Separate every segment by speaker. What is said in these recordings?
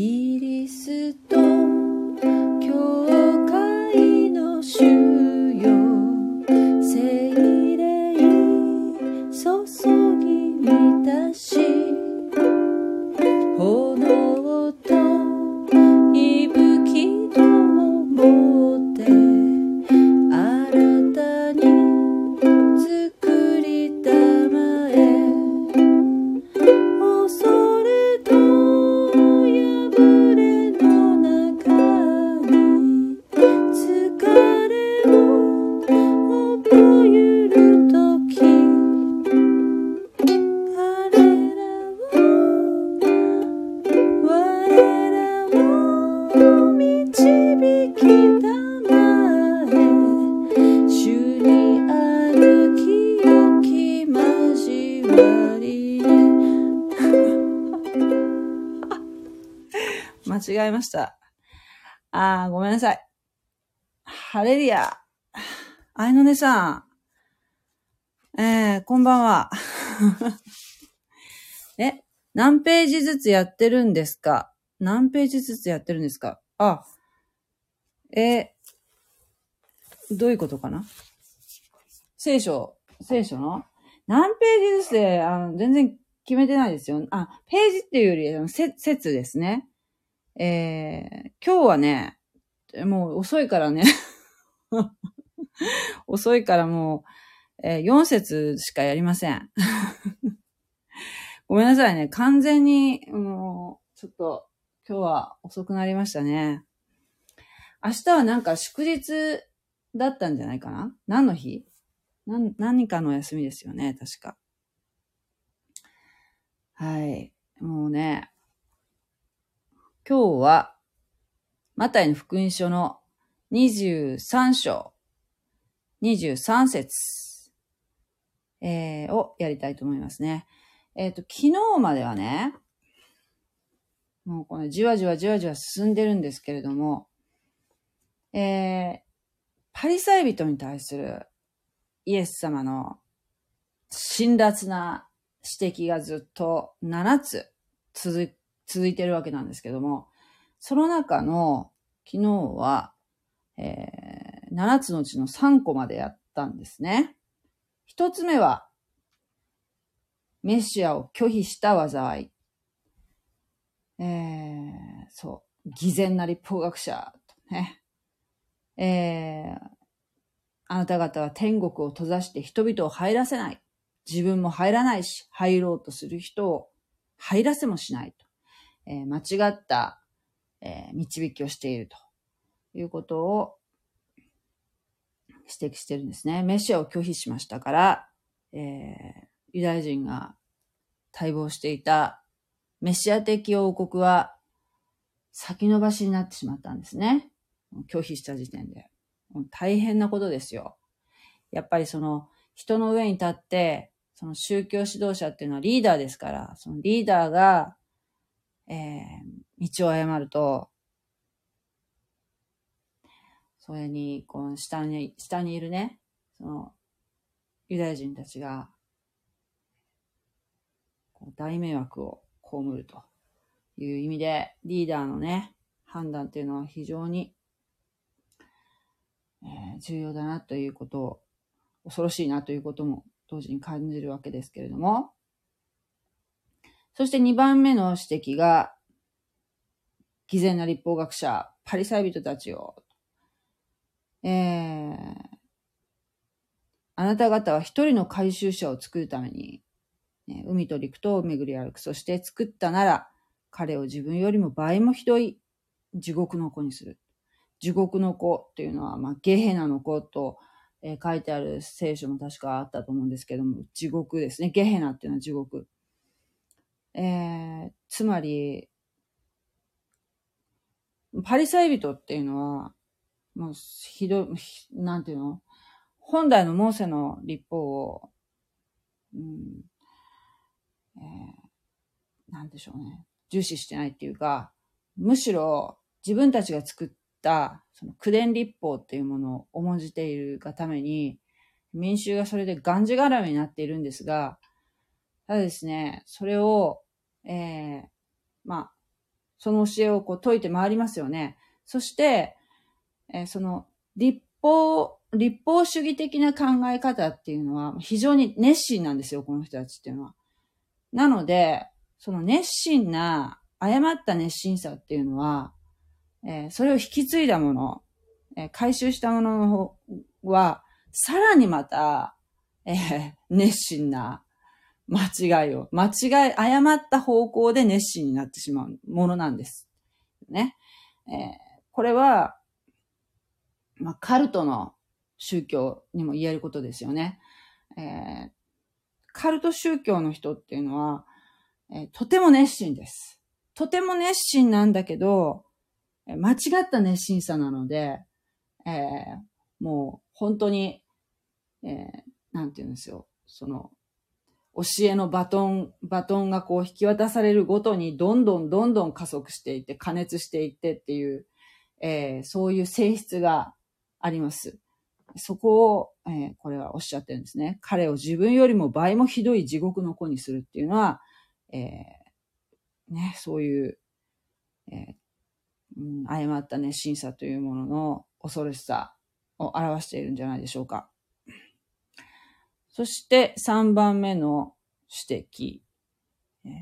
Speaker 1: キリスト。ハレリア。あいのねさん。えー、こんばんは。え、何ページずつやってるんですか？何ページずつやってるんですか？あ、えーどういうことかな？聖書、聖書の？何ページずつで、あの、全然決めてないですよ。あ、ページっていうより、あのせ説ですね。えー、今日はね、もう遅いからね。遅いからもう、えー4節しかやりません。ごめんなさいね。完全に、もう、ちょっと、今日は遅くなりましたね。明日はなんか祝日だったんじゃないかな？何の日？何何かの休みですよね、確か。はい。もうね、今日は、マタイの福音書の23章、23節、えーをやりたいと思いますね。えっ、と、昨日まではね、もうこのじわじわじわじわ進んでるんですけれども、えー、パリサイ人に対するイエス様の辛辣な指摘がずっと7つ続続いてるわけなんですけども、その中の昨日は、えー、7つのうちの3個までやったんですね。一つ目は、メシアを拒否した災い。えー、そう、偽善な立法学者とね。えー、あなた方は天国を閉ざして人々を入らせない。自分も入らないし、入ろうとする人を入らせもしないと。えー間違った、えー導きをしているということを指摘してるんですね。メシアを拒否しましたから、えーユダヤ人が待望していたメシア的王国は先延ばしになってしまったんですね。拒否した時点で。大変なことですよ。やっぱりその人の上に立って、その宗教指導者っていうのはリーダーですから、そのリーダーが、えー道を誤ると、それに、この下に、下にいるね、その、ユダヤ人たちが、大迷惑を被るという意味で、リーダーのね、判断っていうのは非常に、えー重要だなということを、恐ろしいなということも同時に感じるわけですけれども、そして2番目の指摘が、偽善な立法学者、パリサイ人たちを、えー、あなた方は一人の回収者を作るために、ね海と陸とを巡り歩く。そして作ったなら、彼を自分よりも倍もひどい地獄の子にする。地獄の子っていうのは、まあ、ゲヘナの子と、えー書いてある聖書も確かあったと思うんですけども、地獄ですね。ゲヘナっていうのは地獄。えー、つまり、パリサイ人っていうのは、もうひどい、なんていうの？本来のモーセの立法を、うん、えーなんでしょうね。重視してないっていうか、むしろ自分たちが作った、その九伝立法っていうものを重んじているがために、民衆がそれでがんじがらめになっているんですが、ただですね、それを、えーまあ、その教えをこう解いて回りますよね。そして、えー、その立法、立法主義的な考え方っていうのは非常に熱心なんですよ、この人たちっていうのは。なので、その熱心な、誤った熱心さっていうのは、えー、それを引き継いだもの、えー、回収したものの方は、さらにまた、えー、熱心な間違いを、間違い、誤った方向で熱心になってしまうものなんです。ね。えー、これは、まあ、カルトの宗教にも言えることですよね。えー、カルト宗教の人っていうのは、えー、とても熱心です。とても熱心なんだけど、間違った熱心さなので、えー、もう本当に、えー、なんて言うんですよ。その、教えのバトン、バトンがこう引き渡されるごとにどんどんどんどん加速していって、加熱していってっていう、えー、そういう性質があります。そこを、えー、これはおっしゃってるんですね。彼を自分よりも倍もひどい地獄の子にするっていうのは、えー、ね、そういう、えーうん、誤った熱心さというものの恐ろしさを表しているんじゃないでしょうか。そして3番目の指摘、えー、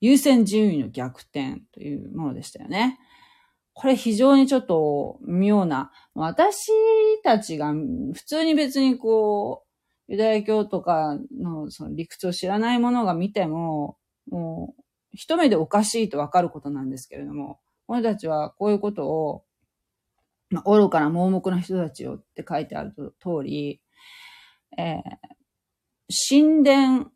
Speaker 1: 優先順位の逆転というものでしたよね。これ非常にちょっと妙な、私たちが普通に別にこう、ユダヤ教とかのその理屈を知らない者が見ても、もう一目でおかしいとわかることなんですけれども、俺たちはこういうことを、まあ、愚かな盲目な人たちよって書いてある通り、えー、神殿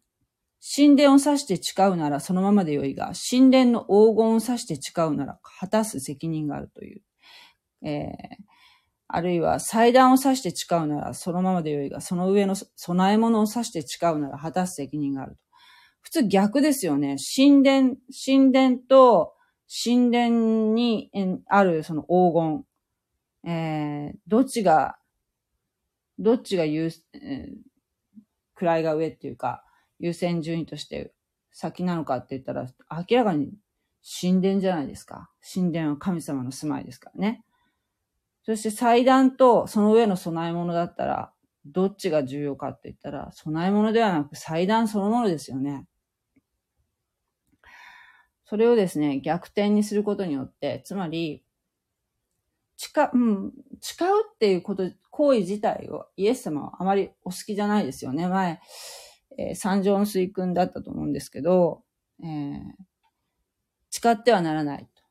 Speaker 1: 神殿を指して誓うならそのままでよいが、神殿の黄金を指して誓うなら果たす責任があるという。えー、あるいは祭壇を指して誓うならそのままでよいが、その上の供え物を指して誓うなら果たす責任があると。普通逆ですよね。神殿、神殿と神殿にあるその黄金。えー、どっちが、どっちが言う、えー、位が上っていうか、優先順位として先なのかって言ったら、明らかに神殿じゃないですか。神殿は神様の住まいですからね。そして祭壇とその上の供え物だったら、どっちが重要かって言ったら、供え物ではなく祭壇そのものですよね。それをですね、逆転にすることによって、つまり、誓、うん、誓うっていうこと、行為自体をイエス様はあまりお好きじゃないですよね。前、えー、三条の水訓だったと思うんですけど、えー、誓ってはならないと。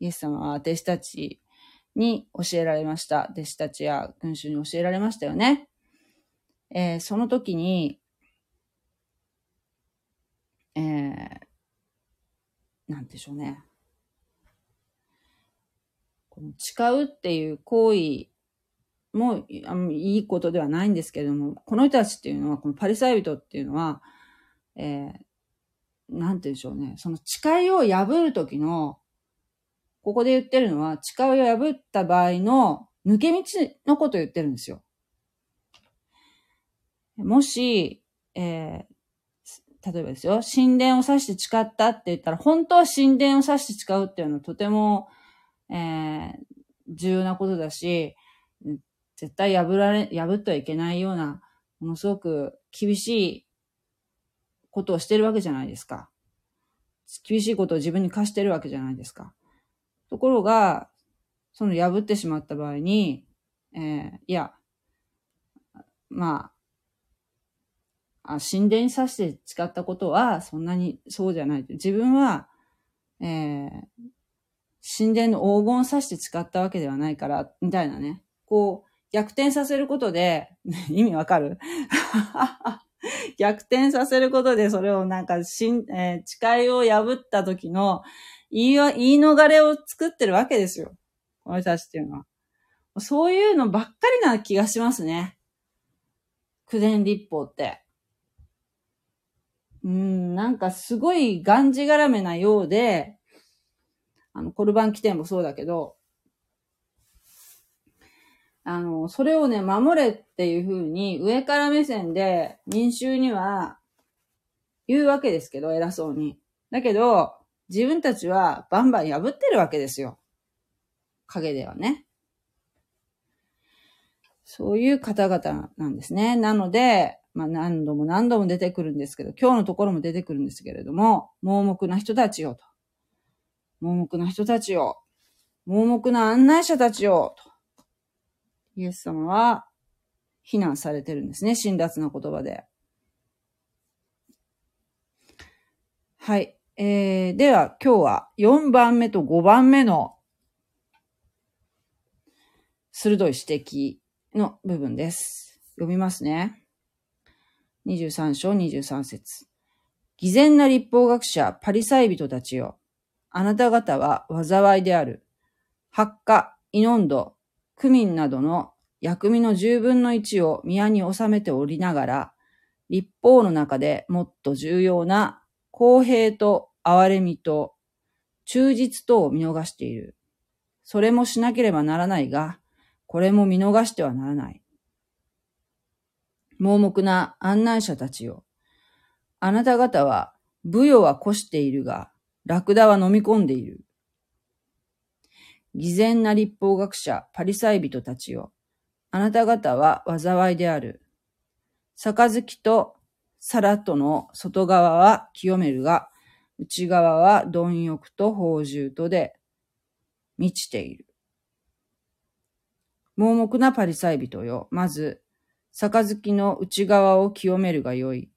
Speaker 1: イエス様は弟子たちに教えられました。弟子たちや群衆に教えられましたよね。えー、その時に、えー、なんでしょうね。誓うっていう行為もいいことではないんですけれども、この人たちっていうのは、このパリサイ人っていうのは、えー、なんて言うんでしょうね。その誓いを破るときの、ここで言ってるのは、誓いを破った場合の抜け道のことを言ってるんですよ。もし、えー、例えばですよ、神殿を指して誓ったって言ったら、本当は神殿を指して誓うっていうのはとても、えー、重要なことだし、絶対破られ、破ってはいけないような、ものすごく厳しいことをしてるわけじゃないですか。厳しいことを自分に課してるわけじゃないですか。ところが、その破ってしまった場合に、えー、いや、まあ、あ神殿に刺して誓ったことは、そんなにそうじゃない。自分は、えー、神殿の黄金を刺して誓ったわけではないから、みたいなね。こう、逆転させることで、意味わかる？逆転させることで、それをなんか、しん、えー、誓いを破った時の言い、言い逃れを作ってるわけですよ。この人たちっていうのは。そういうのばっかりな気がしますね。九伝立法って。うん、なんかすごいがんじがらめなようで、あの、コルバン規定もそうだけど、あの、それをね、守れっていうふうに上から目線で民衆には言うわけですけど、偉そうに。だけど、自分たちはバンバン破ってるわけですよ。影ではね。そういう方々なんですね。なので、まあ何度も何度も出てくるんですけど、今日のところも出てくるんですけれども、盲目な人たちよと。盲目な人たちよ。盲目な案内者たちよと。イエス様は非難されてるんですね。辛辣な言葉で。はい。えー、では今日は4番目と5番目の鋭い指摘の部分です。読みますね。23章23節偽善な立法学者、パリサイ人たちよ。あなた方は災いである。発火、イノンド、クミンなどの薬味の十分の一を宮に収めておりながら、立法の中でもっと重要な公平と憐れみと忠実とを見逃している。それもしなければならないが、これも見逃してはならない。盲目な案内者たちよ。あなた方は、武与は越しているが、ラクダは飲み込んでいる。偽善な立法学者、パリサイ人たちよ。あなた方は災いである。杯と皿との外側は清めるが、内側は貪欲と宝珠とで満ちている。盲目なパリサイ人よ。まず、杯の内側を清めるがよい。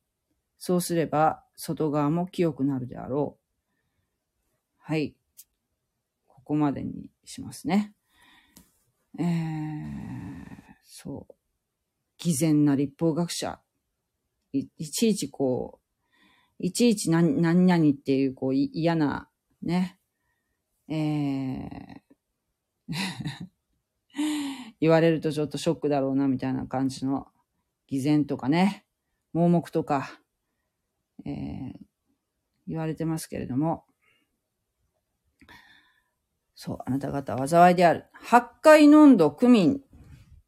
Speaker 1: そうすれば、外側も清くなるであろう。はい。ここまでにしますね。えーそう。偽善な立法学者。いいちいちこう、いちいち何何々っていうこう嫌な、ね、えー 言われるとちょっとショックだろうなみたいな感じの偽善とかね、盲目とか、えー、言われてますけれども、そう、あなた方は災いである。八海飲んど区民っ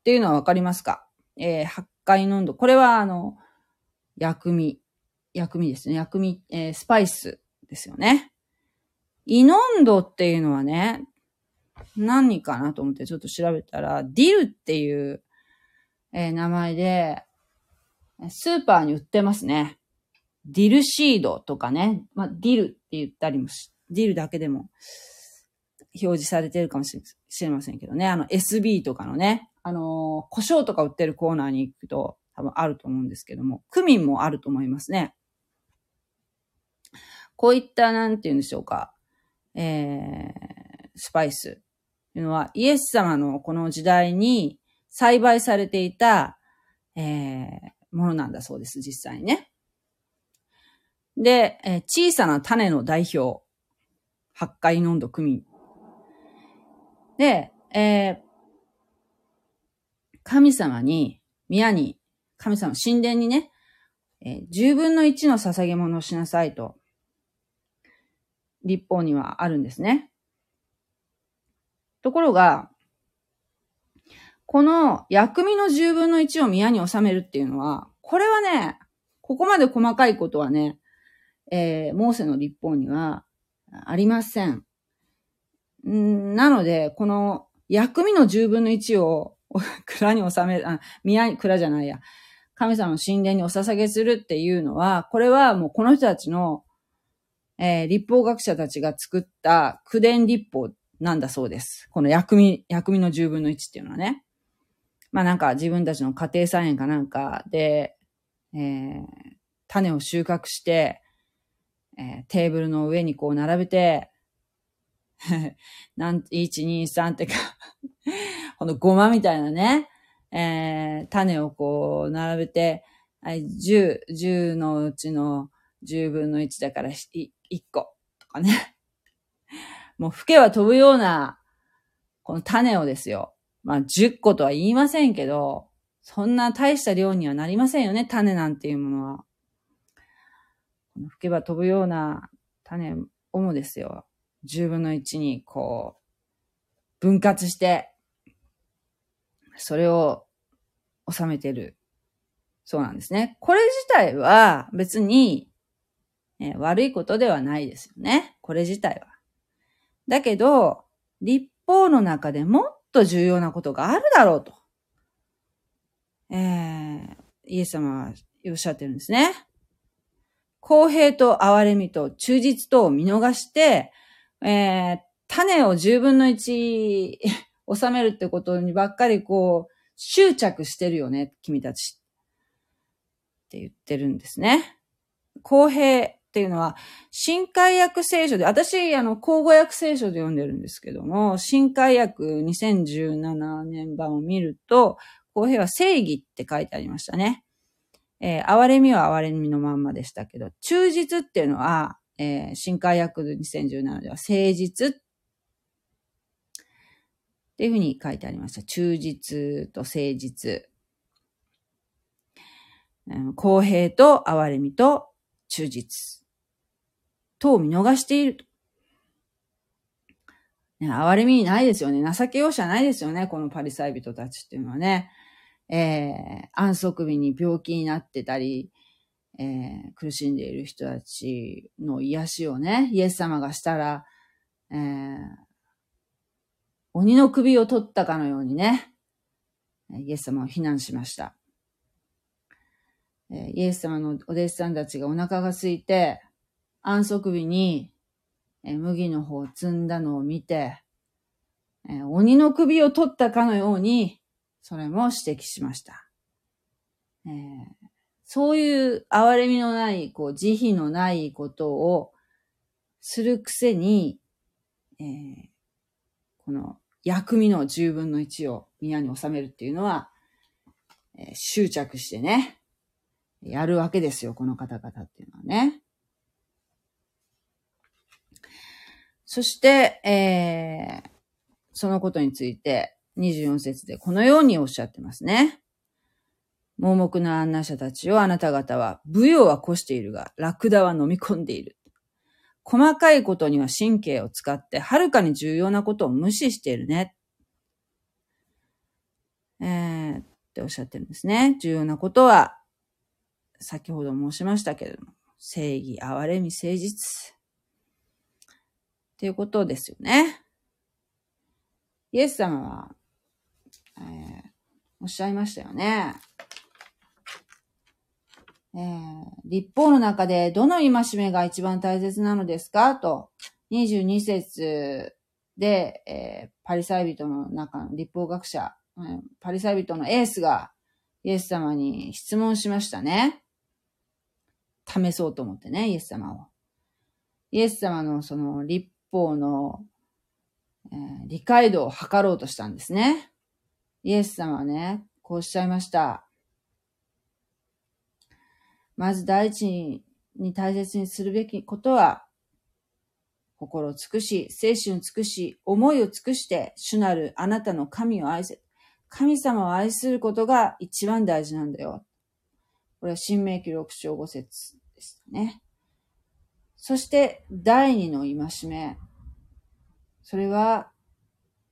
Speaker 1: ていうのはわかりますか？えー、八海飲んど。これは、あの、薬味。薬味ですね。薬味、えー、スパイスですよね。イノンドっていうのはね、何かなと思ってちょっと調べたら、ディルっていう、えー、名前で、スーパーに売ってますね。ディルシードとかね。まあ、ディルって言ったりもし、ディルだけでも表示されてるかもしれませんけどね。あの SB とかのね、あの、胡椒とか売ってるコーナーに行くと多分あると思うんですけども、クミンもあると思いますね。こういった、なんて言うんでしょうか、えー、スパイスというのは、イエス様のこの時代に栽培されていた、えー、ものなんだそうです、実際にね。で、えー、小さな種の代表、八海濃度クミン。で、えー、神様に、宮に、神様、神殿にね、えー、10分の1の捧げ物をしなさいと、立法にはあるんですね。ところが、この薬味の10分の1を宮に収めるっていうのは、これはね、ここまで細かいことはね、えー、モーセの立法にはありません。んなので、この薬味の10分の1を 蔵に収め、あ、宮、蔵じゃないや。神様の神殿にお捧げするっていうのは、これはもうこの人たちの、えー、立法学者たちが作った苦伝立法なんだそうです。この薬味、薬味の10分の1っていうのはね。まあなんか自分たちの家庭菜園かなんかで、えー、種を収穫して、えー、テーブルの上にこう並べて、なん、1、2、3ってか このごまみたいなね、えー、種をこう、並べて、はい、10、10のうちの10分の1だから1個とかね。もう、吹けは飛ぶような、この種をですよ。まあ、10個とは言いませんけど、そんな大した量にはなりませんよね、種なんていうものは。この吹けば飛ぶような種をもですよ。10分の1にこう、分割して、それを収めてる。そうなんですね。これ自体は別に、え、悪いことではないですよね。これ自体は。だけど、立法の中でもっと重要なことがあるだろうと。えー、イエス様はおっしゃってるんですね。公平と憐れみと忠実とを見逃して、えー、種を十分の一 収めるってことにばっかりこう、執着してるよね、君たち。って言ってるんですね。公平っていうのは、新海訳聖書で、私、あの、口語訳聖書で読んでるんですけども、新海訳2017年版を見ると、公平は正義って書いてありましたね。えー、憐れみは憐れみのまんまでしたけど、忠実っていうのは、えー、新海訳2017では誠実っていうふうに書いてありました。忠実と誠実。公平と憐れみと忠実。とを見逃していると。ね、憐れみないですよね。情け容赦ないですよね。このパリサイ人たちっていうのはね。えー、安息日に病気になってたり、えー、苦しんでいる人たちの癒しをね、イエス様がしたら、えー、鬼の首を取ったかのようにね、イエス様を非難しました。イエス様のお弟子さんたちがお腹が空いて、安息日に麦の方を積んだのを見て、鬼の首を取ったかのように、それも指摘しました。えー、そういう憐れみのない、こう、慈悲のないことをするくせに、えー、この薬味の十分の一を宮に収めるっていうのは、えー、執着してね、やるわけですよ、この方々っていうのはね。そして、えー、そのことについて、24節でこのようにおっしゃってますね。盲目な案内者たちをあなた方は、舞踊は越しているが、ラクダは飲み込んでいる。細かいことには神経を使って、はるかに重要なことを無視しているね。えー、っておっしゃってるんですね。重要なことは、先ほど申しましたけれども、正義、憐れみ、誠実。っていうことですよね。イエス様は、えー、おっしゃいましたよね。えー、立法の中でどの戒めが一番大切なのですか？と、22節で、えー、パリサイ人の中の立法学者、えー、パリサイ人のエースがイエス様に質問しましたね。試そうと思ってね、イエス様を。イエス様のその立法の、えー、理解度を測ろうとしたんですね。イエス様はね、こうおっしゃいました。まず第一に大切にするべきことは、心を尽くし、精神を尽くし、思いを尽くして、主なるあなたの神を愛せ。神様を愛することが一番大事なんだよ。これは新明記6章5節ですね。そして、第二の戒め。それは、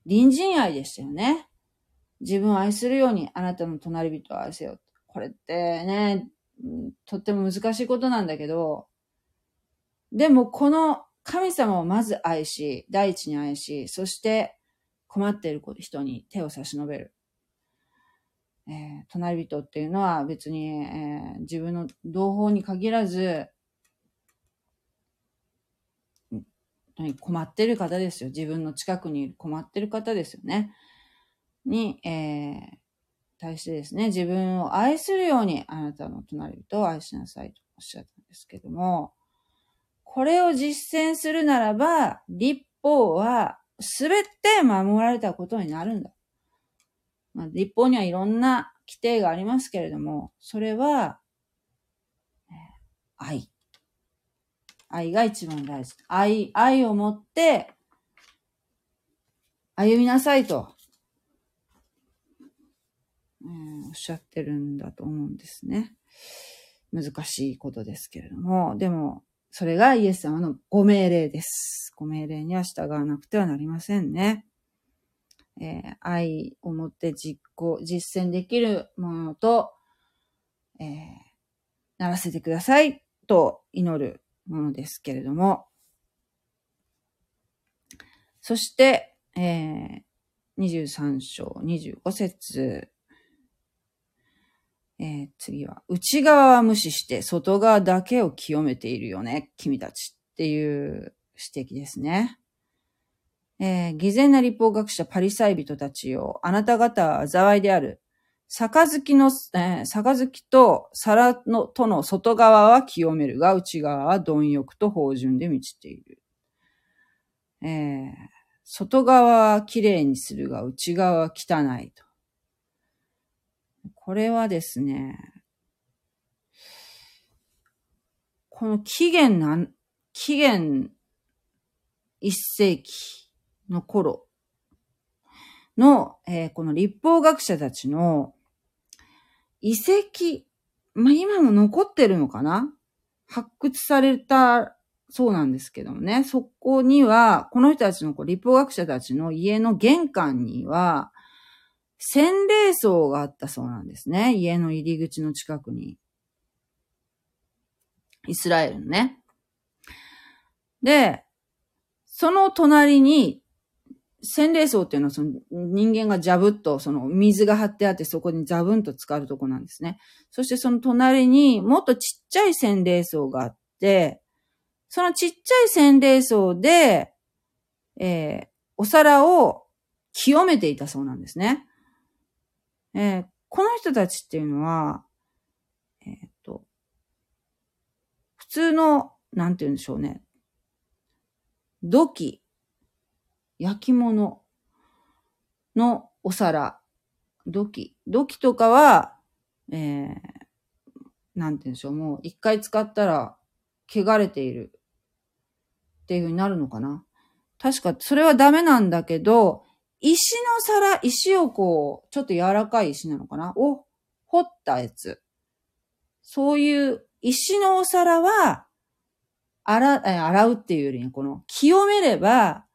Speaker 1: 隣人愛でしたよね。自分を愛するようにあなたの隣人を愛せよ。これってね、とっても難しいことなんだけど、でもこの神様をまず愛し、第一に愛し、そして困っている人に手を差し伸べる。えー、隣人っていうのは別に、えー、自分の同胞に限らず、困ってる方ですよ。自分の近くにいる困ってる方ですよね。に、えー、対してですね、自分を愛するようにあなたの隣人を愛しなさいとおっしゃったんですけども、これを実践するならば、立法はすべて守られたことになるんだ。まあ、立法にはいろんな規定がありますけれども、それは、愛。愛が一番大事。愛、愛を持って歩みなさいとうん、おっしゃってるんだと思うんですね。難しいことですけれども、でも、それがイエス様のご命令です。ご命令には従わなくてはなりませんね。えー、愛を持って実行、実践できるものと、えー、ならせてくださいと祈る、ものですけれども、そして、えー、23章25節えー、次は、内側は無視して外側だけを清めているよね、君たちっていう指摘ですね。えー、偽善な立法学者パリサイ人たちよ、あなた方は災いである。杯の、えー、杯と皿の、との外側は清めるが、内側は貪欲と芳醇で満ちている。えー、外側は綺麗にするが、内側は汚いと。これはですね、この紀元なん、紀元一世紀の頃の、えー、この立法学者たちの遺跡、まあ、今も残ってるのかな？発掘されたそうなんですけどもね、そこには、この人たちのこう立法学者たちの家の玄関には、洗礼層があったそうなんですね。家の入り口の近くに。イスラエルのね。で、その隣に、洗礼層っていうのはその人間がジャブっとその水が張ってあってそこにザブンと浸かるとこなんですね。そしてその隣にもっとちっちゃい洗礼層があって、そのちっちゃい洗礼層で、えー、お皿を清めていたそうなんですね。えー、この人たちっていうのは、えっ、と、普通の、なんて言うんでしょうね。土器、焼き物のお皿、土器。土器とかは、えー、なんて言うんでしょう、もう一回使ったら汚れているっていう風になるのかな。確か、それはダメなんだけど、石の皿、石をこう、ちょっと柔らかい石なのかな？を掘ったやつ。そういう石のお皿は、洗、洗うっていうよりね、この、清めれば、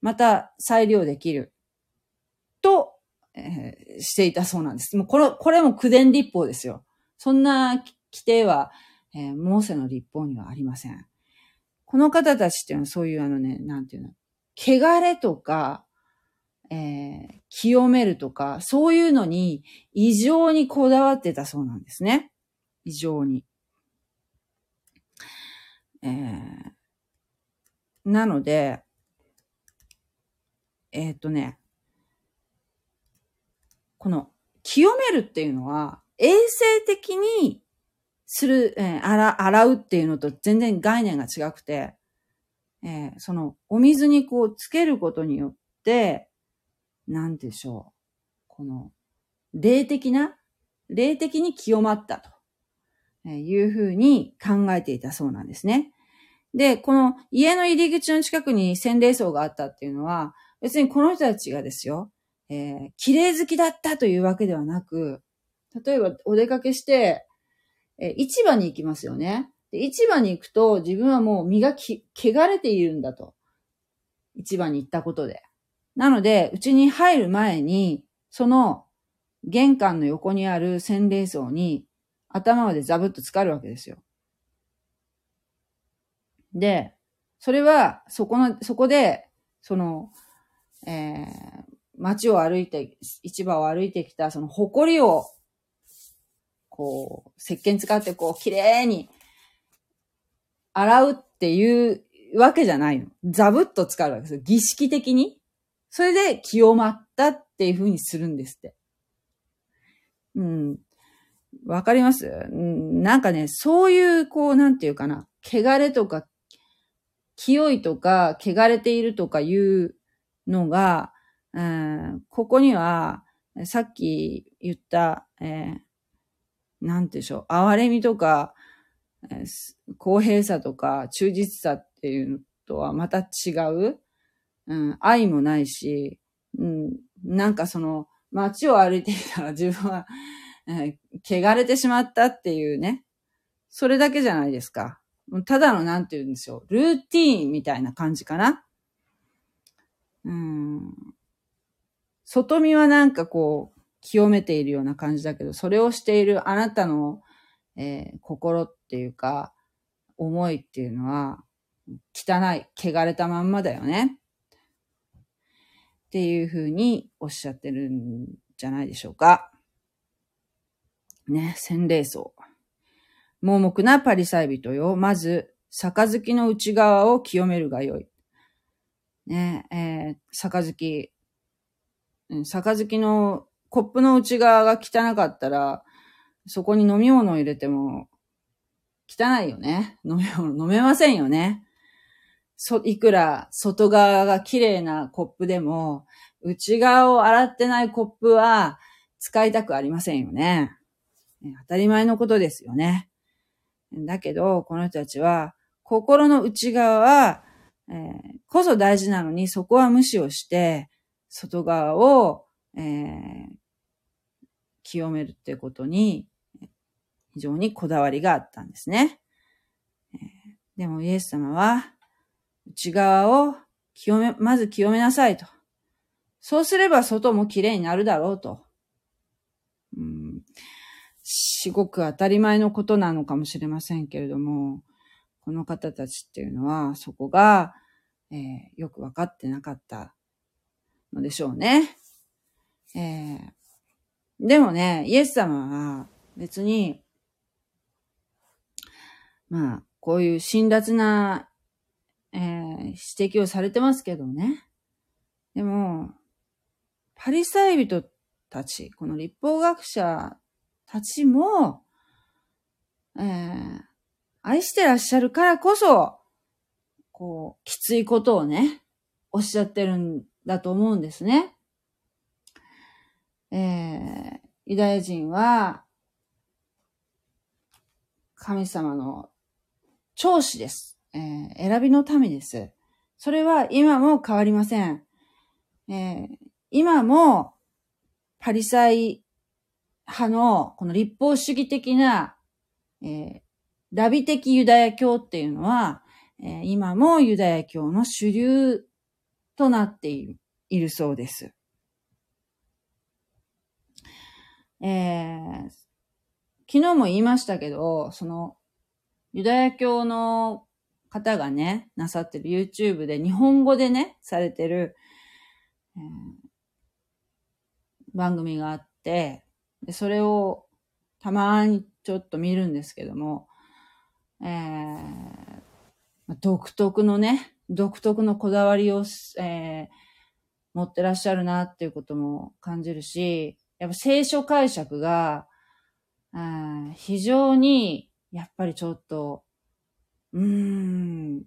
Speaker 1: また再利用できる。と、えー、していたそうなんです。もうこれ、これも苦伝立法ですよ。そんな規定は、えー、モーセの立法にはありません。この方たちっていうのはそういうあのね、なんていうの、汚れとか、えー、清めるとか、そういうのに異常にこだわってたそうなんですね。異常に。えー、なので、えっ、とね、この清めるっていうのは、衛生的にする、えー、洗洗うっていうのと全然概念が違くて、えー、そのお水にこうつけることによって、なんでしょう。この、霊的な、霊的に清まったというふうに考えていたそうなんですね。で、この家の入り口の近くに洗礼層があったっていうのは、別にこの人たちがですよ、えー、綺麗好きだったというわけではなく、例えばお出かけして、えー、市場に行きますよね。で市場に行くと自分はもう身がき、汚れているんだと。市場に行ったことで。なので、うちに入る前に、その玄関の横にある洗礼層に頭までザブッと浸かるわけですよ。で、それは、そこの、そこで、その、えー、街を歩いて、市場を歩いてきた、その埃を、こう、石鹸使ってこう、綺麗に洗うっていうわけじゃないの。ザブッと使うわけですよ。儀式的に。それで清まったっていう風にするんですって。うん。わかります？なんかね、そういう、こう、なんていうかな、汚れとか、清いとか、汚れているとかいうのが、うん、ここには、さっき言った、えー、なんてでしょう、哀れみとか、えー、公平さとか、忠実さっていうのとはまた違う、うん、愛もないし、うん、なんかその、街を歩いていたら 自分は、えー、汚れてしまったっていうね。それだけじゃないですか。ただのなんて言うんですよ。ルーティーンみたいな感じかな。うん。外見はなんかこう、清めているような感じだけど、それをしているあなたの、えー、心っていうか、思いっていうのは、汚い、汚れたまんまだよね。っていうふうにおっしゃってるんじゃないでしょうか。ね、洗礼層。盲目なパリサイ人よ。まず、杯の内側を清めるがよい。ね、えー、杯、うん、杯のコップの内側が汚かったら、そこに飲み物を入れても、汚いよね。飲み物、飲めませんよね。そ、いくら外側が綺麗なコップでも、内側を洗ってないコップは使いたくありませんよね。当たり前のことですよね。だけど、この人たちは、心の内側は、えー、こそ大事なのに、そこは無視をして、外側を、えー、清めるってことに、非常にこだわりがあったんですね。でもイエス様は、内側を清め、まず清めなさいと。そうすれば外もきれいになるだろうと。うん、すごく当たり前のことなのかもしれませんけれども、この方たちっていうのは、そこが、えー、よくわかってなかったのでしょうね。えー、でもね、イエス様は別に、まあ、こういう辛辣な、えー、指摘をされてますけどね。でも、パリサイ人たち、この立法学者たちも、えー、愛してらっしゃるからこそ、こう、きついことをね、おっしゃってるんだと思うんですね。えー、ユダヤ人は、神様の長子です。えー、選びの民です。それは今も変わりません。えー、今も、パリサイ派の、この立法主義的な、えー、ラビ的ユダヤ教っていうのは、えー、今もユダヤ教の主流となっているいるそうです。えー、昨日も言いましたけど、その、ユダヤ教の方がね、なさってる YouTube で日本語でね、されてる、えー、番組があって、で、それをたまにちょっと見るんですけども、えー、独特のね、独特のこだわりを、えー、持ってらっしゃるなっていうことも感じるし、やっぱ聖書解釈が、あ非常に、やっぱりちょっと、うーん、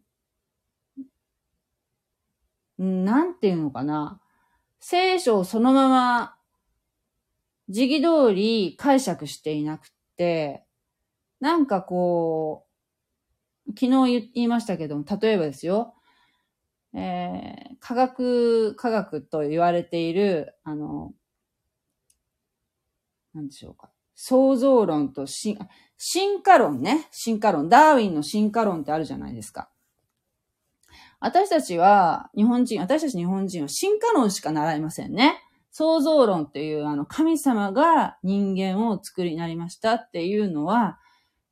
Speaker 1: なんていうのかな。聖書をそのまま時期通り解釈していなくて、なんかこう、昨日言いましたけども、例えばですよ、えー、科学、科学と言われている、あの、なんでしょうか。創造論と進、進化論ね。進化論。ダーウィンの進化論ってあるじゃないですか。私たちは、日本人、私たち日本人は進化論しか習いませんね。創造論っていう、あの、神様が人間を作りになりましたっていうのは、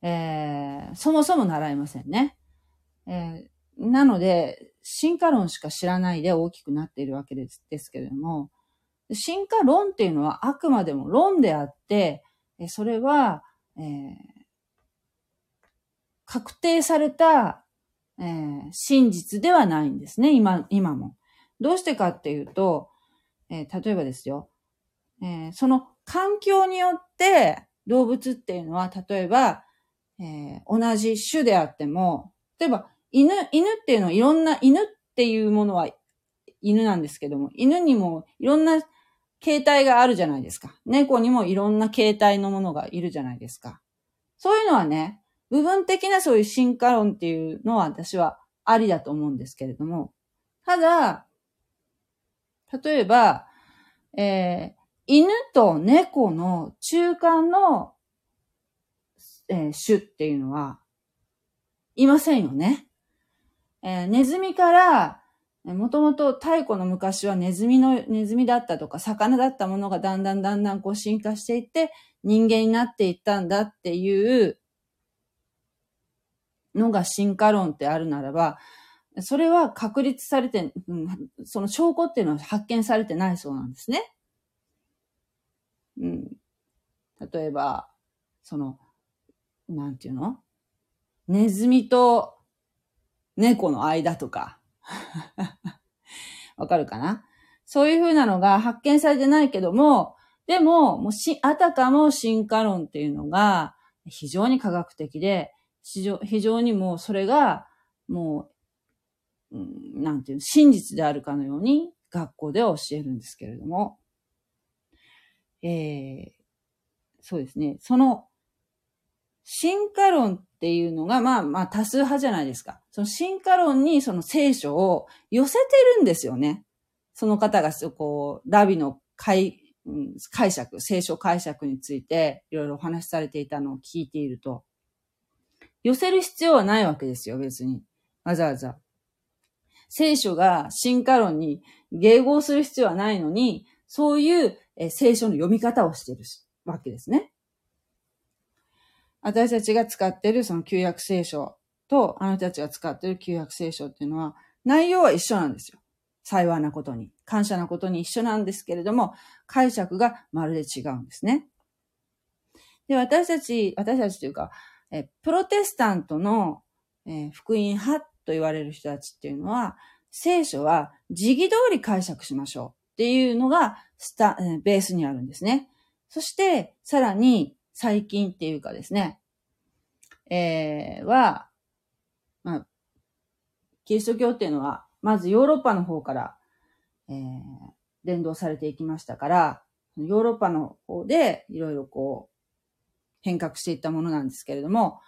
Speaker 1: えー、そもそも習いませんね。えー、なので、進化論しか知らないで大きくなっているわけですですけれども、進化論っていうのはあくまでも論であって、それは、えー、確定された、えー、真実ではないんですね、今、今も。どうしてかっていうと、えー、例えばですよ、えー、その環境によって動物っていうのは、例えば、え、同じ種であっても、例えば犬、犬っていうのはいろんな、犬っていうものは犬なんですけども、犬にもいろんな形態があるじゃないですか。猫にもいろんな形態のものがいるじゃないですか。そういうのはね、部分的なそういう進化論っていうのは私はありだと思うんですけれども、ただ、例えば、えー、犬と猫の中間の、えー、種っていうのは、いませんよね。えー、ネズミからもともと太古の昔はネズミの、ネズミだったとか魚だったものがだんだんだんだんこう進化していって人間になっていったんだっていうのが進化論ってあるならば、それは確立されて、うん、その証拠っていうのは発見されてないそうなんですね。うん。例えば、その、なんていうの？ネズミと猫の間とか。わかるかな？そういうふうなのが発見されてないけども、でも、もうし、あたかも進化論っていうのが非常に科学的で、非常にもうそれが、もう、うん、なんていう、真実であるかのように学校では教えるんですけれども、えー、そうですね。その、進化論っていうのが、まあまあ多数派じゃないですか。その進化論にその聖書を寄せてるんですよね。その方が、こう、ラビの解、解釈、聖書解釈についていろいろお話しされていたのを聞いていると、寄せる必要はないわけですよ、別に。わざわざ。聖書が進化論に迎合する必要はないのに、そういう聖書の読み方をしているわけですね。私たちが使っているその旧約聖書と、あなたたちが使っている旧約聖書っていうのは、内容は一緒なんですよ。幸いなことに、感謝なことに一緒なんですけれども、解釈がまるで違うんですね。で、私たち、私たちというか、えプロテスタントの、え福音派と言われる人たちっていうのは、聖書は時義通り解釈しましょうっていうのがスタ、ベースにあるんですね。そして、さらに最近っていうかですね、えー、は、まあ、キリスト教っていうのは、まずヨーロッパの方から、えー、伝道されていきましたから、ヨーロッパの方でいろいろこう、変革していったものなんですけれども、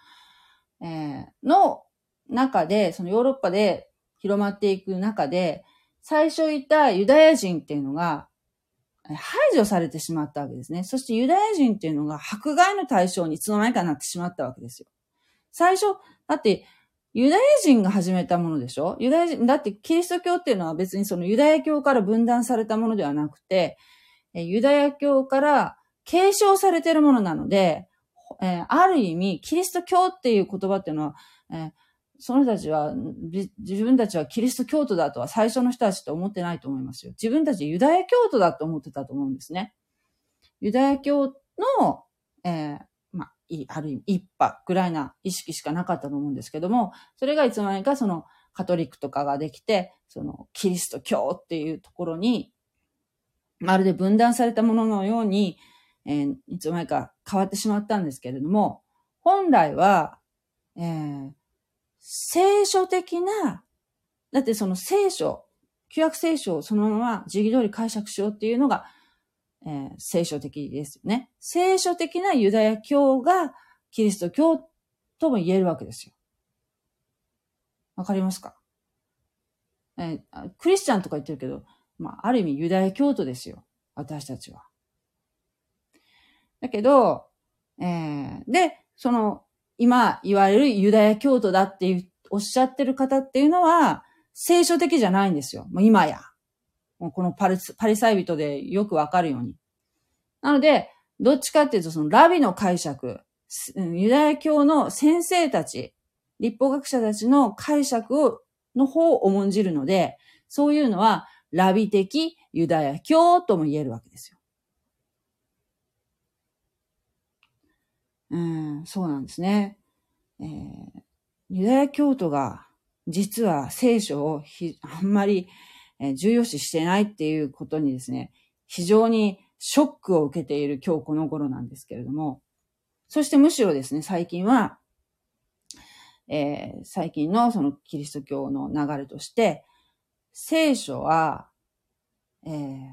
Speaker 1: えー、の中で、そのヨーロッパで広まっていく中で、最初いたユダヤ人っていうのが、排除されてしまったわけですね。そしてユダヤ人っていうのが迫害の対象にいつの間にかなってしまったわけですよ。最初、だって、ユダヤ人が始めたものでしょ？ユダヤ人、だってキリスト教っていうのは別にそのユダヤ教から分断されたものではなくて、ユダヤ教から継承されているものなので、えー、ある意味、キリスト教っていう言葉っていうのは、えー、その人たちは、自分たちはキリスト教徒だとは最初の人たちって思ってないと思いますよ。自分たちユダヤ教徒だと思ってたと思うんですね。ユダヤ教の、えー、ある意味、一派ぐらいな意識しかなかったと思うんですけども、それがいつの間にかそのカトリックとかができて、そのキリスト教っていうところに、まるで分断されたもののように、えー、いつの間にか変わってしまったんですけれども、本来は、えー、聖書的な、だってその聖書、旧約聖書をそのまま時期通り解釈しようっていうのが、えー、聖書的ですよね。聖書的なユダヤ教がキリスト教とも言えるわけですよ。わかりますか、えー、クリスチャンとか言ってるけど、まあ、ある意味ユダヤ教徒ですよ。私たちは。だけど、えー、で、その、今言われるユダヤ教徒だっていう、おっしゃってる方っていうのは、聖書的じゃないんですよ。もう今や。このパリパリサイ人でよくわかるように。なので、どっちかっていうと、そのラビの解釈、ユダヤ教の先生たち、立法学者たちの解釈を、の方を重んじるので、そういうのは、ラビ的ユダヤ教とも言えるわけですよ。うん、そうなんですね。えー、ユダヤ教徒が実は聖書をひあんまり重要視してないっていうことにですね、非常にショックを受けている今日この頃なんですけれども、そしてむしろですね、最近は、えー、最近のそのキリスト教の流れとして、聖書は、えー、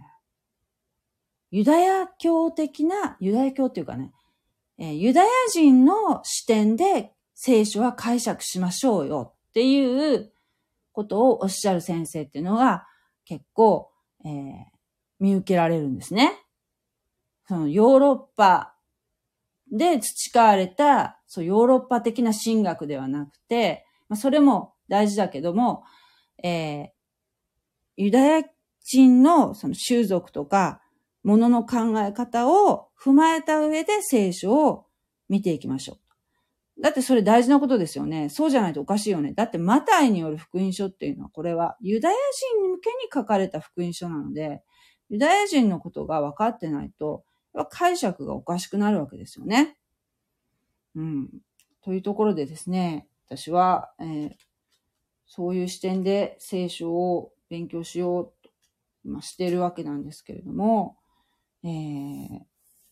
Speaker 1: ユダヤ教的な、ユダヤ教っていうかね、え、ユダヤ人の視点で聖書は解釈しましょうよっていうことをおっしゃる先生っていうのが、結構、えー、見受けられるんですね。そのヨーロッパで培われた、そうヨーロッパ的な神学ではなくて、まあ、それも大事だけども、えー、ユダヤ人のその習俗とか、ものの考え方を踏まえた上で聖書を見ていきましょう。だってそれ大事なことですよね。そうじゃないとおかしいよね。だってマタイによる福音書っていうのは、これはユダヤ人向けに書かれた福音書なので、ユダヤ人のことが分かってないと、解釈がおかしくなるわけですよね。うん。というところでですね、私は、えー、そういう視点で聖書を勉強しようと、ま、してるわけなんですけれども、えー、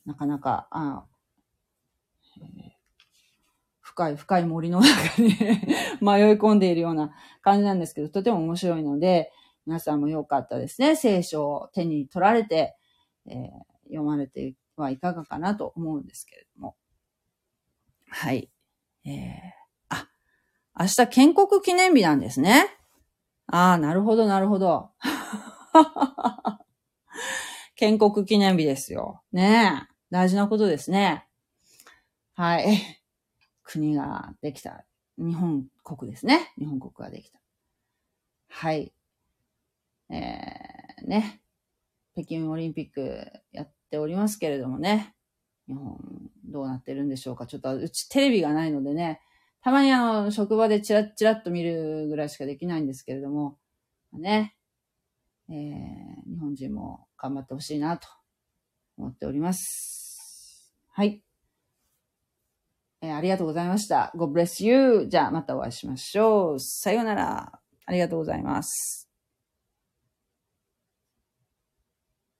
Speaker 1: なかなか、あえー深い深い森の中に 迷い込んでいるような感じなんですけど、とても面白いので、皆さんもよかったですね。聖書を手に取られて、えー、読まれてはいかがかなと思うんですけれども。はい。えー、あ、明日建国記念日なんですね。ああ、なるほど、なるほど。建国記念日ですよ。ねえ。大事なことですね。はい。国ができた。日本国ですね。日本国ができた。はい。えー、ね。北京オリンピックやっておりますけれどもね。日本どうなってるんでしょうか。ちょっとうちテレビがないのでね。たまにあの、職場でチラッチラッと見るぐらいしかできないんですけれども。ね。えー、日本人も頑張ってほしいなと思っております。はい。えー、ありがとうございました。God bless you. じゃあまたお会いしましょう。さようなら。ありがとうございます。